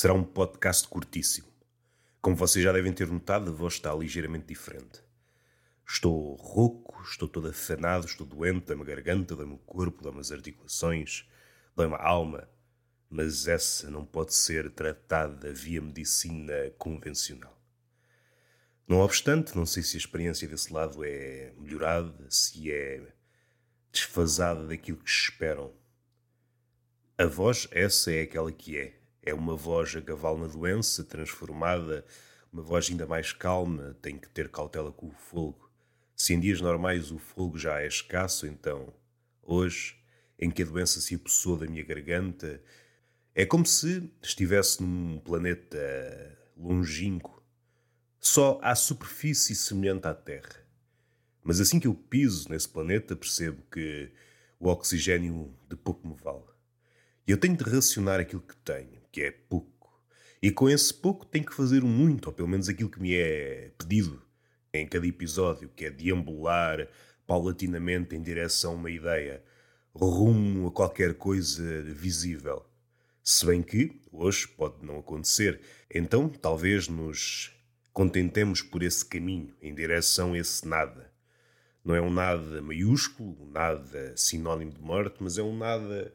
Será um podcast curtíssimo. Como vocês já devem ter notado, a voz está ligeiramente diferente. Estou rouco, estou todo afanado, estou doente, dá-me a garganta, dá-me o corpo, dá-me as articulações, dá-me a alma. Mas essa não pode ser tratada via medicina convencional. Não obstante, não sei se a experiência desse lado é melhorada, se é desfasada daquilo que esperam. A voz, essa é aquela que é. É uma voz a cavalo na doença, transformada, uma voz ainda mais calma, tem que ter cautela com o fogo. Se em dias normais o fogo já é escasso, então, hoje, em que a doença se apossou da minha garganta, é como se estivesse num planeta longínquo, só à superfície semelhante à Terra. Mas assim que eu piso nesse planeta, percebo que o oxigênio de pouco me vale. Eu tenho de racionar aquilo que tenho que é pouco. E com esse pouco tenho que fazer muito, ou pelo menos aquilo que me é pedido em cada episódio, que é deambular paulatinamente em direção a uma ideia, rumo a qualquer coisa visível. Se bem que hoje pode não acontecer, então talvez nos contentemos por esse caminho, em direção a esse nada. Não é um nada maiúsculo, um nada sinónimo de morte, mas é um nada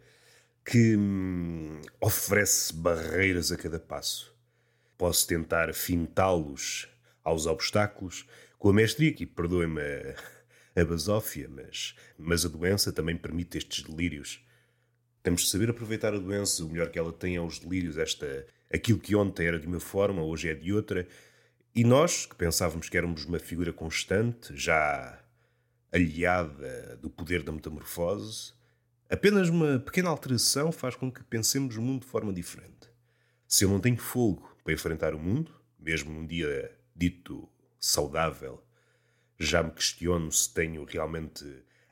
que hum, oferece barreiras a cada passo. Posso tentar fintá-los aos obstáculos com a mestria, que perdoem-me a, a basófia, mas, mas a doença também permite estes delírios. Temos de saber aproveitar a doença, o melhor que ela tem é os delírios, esta, aquilo que ontem era de uma forma, hoje é de outra. E nós, que pensávamos que éramos uma figura constante, já aliada do poder da metamorfose, Apenas uma pequena alteração faz com que pensemos o mundo de forma diferente. Se eu não tenho fogo para enfrentar o mundo, mesmo num dia dito saudável, já me questiono se tenho realmente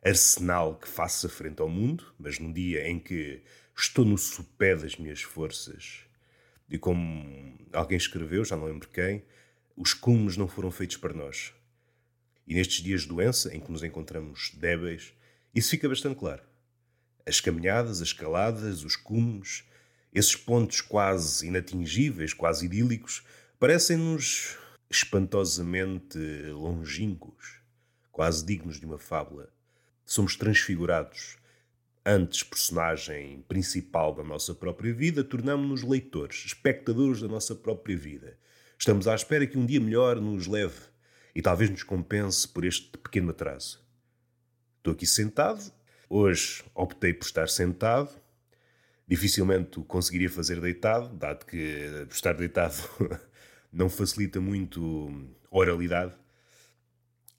arsenal que faça frente ao mundo, mas num dia em que estou no sopé das minhas forças, e como alguém escreveu, já não lembro quem, os cumes não foram feitos para nós. E nestes dias de doença, em que nos encontramos débeis, isso fica bastante claro. As caminhadas, as escaladas, os cumes, esses pontos quase inatingíveis, quase idílicos, parecem-nos espantosamente longínquos, quase dignos de uma fábula. Somos transfigurados. Antes personagem principal da nossa própria vida, tornamos-nos leitores, espectadores da nossa própria vida. Estamos à espera que um dia melhor nos leve e talvez nos compense por este pequeno atraso. Estou aqui sentado Hoje optei por estar sentado. Dificilmente conseguiria fazer deitado, dado que estar deitado não facilita muito a oralidade.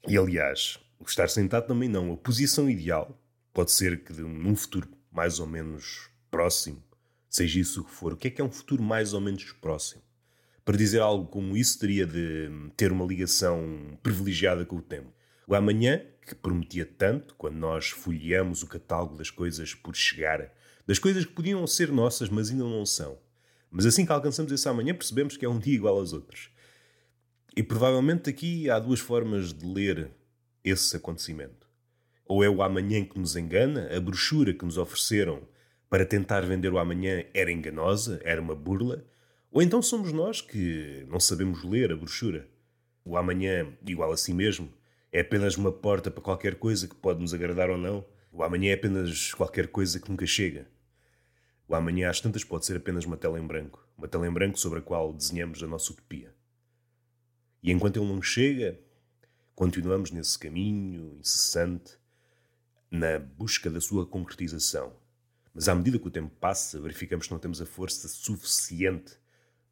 E aliás, estar sentado também não. A posição ideal pode ser que num futuro mais ou menos próximo, seja isso o que for. O que é que é um futuro mais ou menos próximo? Para dizer algo como isso, teria de ter uma ligação privilegiada com o tempo. O amanhã, que prometia tanto, quando nós folheamos o catálogo das coisas por chegar, das coisas que podiam ser nossas, mas ainda não são. Mas assim que alcançamos esse amanhã, percebemos que é um dia igual aos outros. E provavelmente aqui há duas formas de ler esse acontecimento. Ou é o amanhã que nos engana, a brochura que nos ofereceram para tentar vender o amanhã era enganosa, era uma burla, ou então somos nós que não sabemos ler a brochura. O amanhã igual a si mesmo é apenas uma porta para qualquer coisa que pode nos agradar ou não. O amanhã é apenas qualquer coisa que nunca chega. O amanhã, às tantas, pode ser apenas uma tela em branco. Uma tela em branco sobre a qual desenhamos a nossa utopia. E enquanto ele não chega, continuamos nesse caminho incessante, na busca da sua concretização. Mas à medida que o tempo passa, verificamos que não temos a força suficiente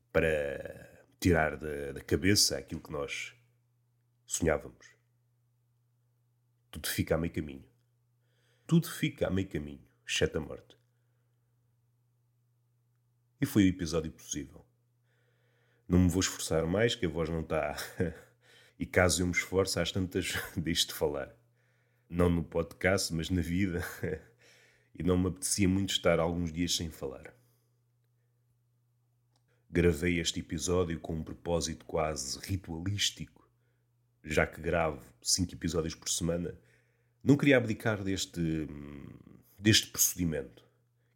para tirar da, da cabeça aquilo que nós sonhávamos. Tudo fica a meio caminho. Tudo fica a meio caminho, exceto a morte. E foi o episódio possível. Não me vou esforçar mais, que a voz não está. e caso eu me esforce, às tantas deixo de falar. Não no podcast, mas na vida. e não me apetecia muito estar alguns dias sem falar. Gravei este episódio com um propósito quase ritualístico já que gravo cinco episódios por semana, não queria abdicar deste, deste procedimento,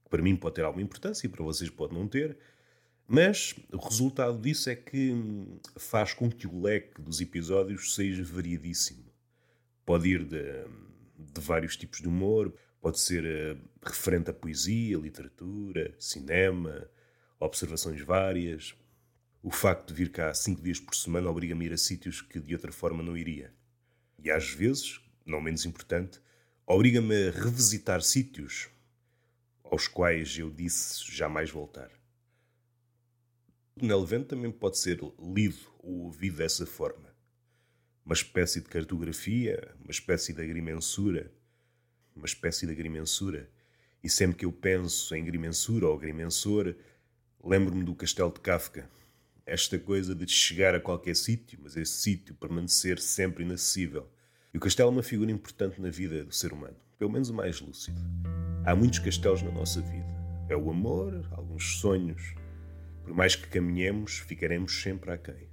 que para mim pode ter alguma importância e para vocês pode não ter, Mas o resultado disso é que faz com que o leque dos episódios seja variadíssimo. Pode ir de, de vários tipos de humor, pode ser uh, referente a poesia, literatura, cinema, observações várias. O facto de vir cá cinco dias por semana obriga-me a ir a sítios que de outra forma não iria. E às vezes, não menos importante, obriga-me a revisitar sítios aos quais eu disse jamais voltar. O Nelvento também pode ser lido ou ouvido dessa forma. Uma espécie de cartografia, uma espécie de agrimensura, uma espécie de agrimensura. E sempre que eu penso em agrimensura ou agrimensor, lembro-me do castelo de Kafka. Esta coisa de chegar a qualquer sítio, mas esse sítio permanecer sempre inacessível. E o castelo é uma figura importante na vida do ser humano, pelo menos o mais lúcido. Há muitos castelos na nossa vida. É o amor, alguns sonhos, por mais que caminhemos, ficaremos sempre aquém.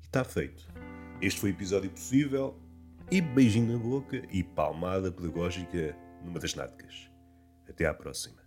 E está feito. Este foi o episódio possível. E beijinho na boca e palmada pedagógica numa das nádegas. Até à próxima.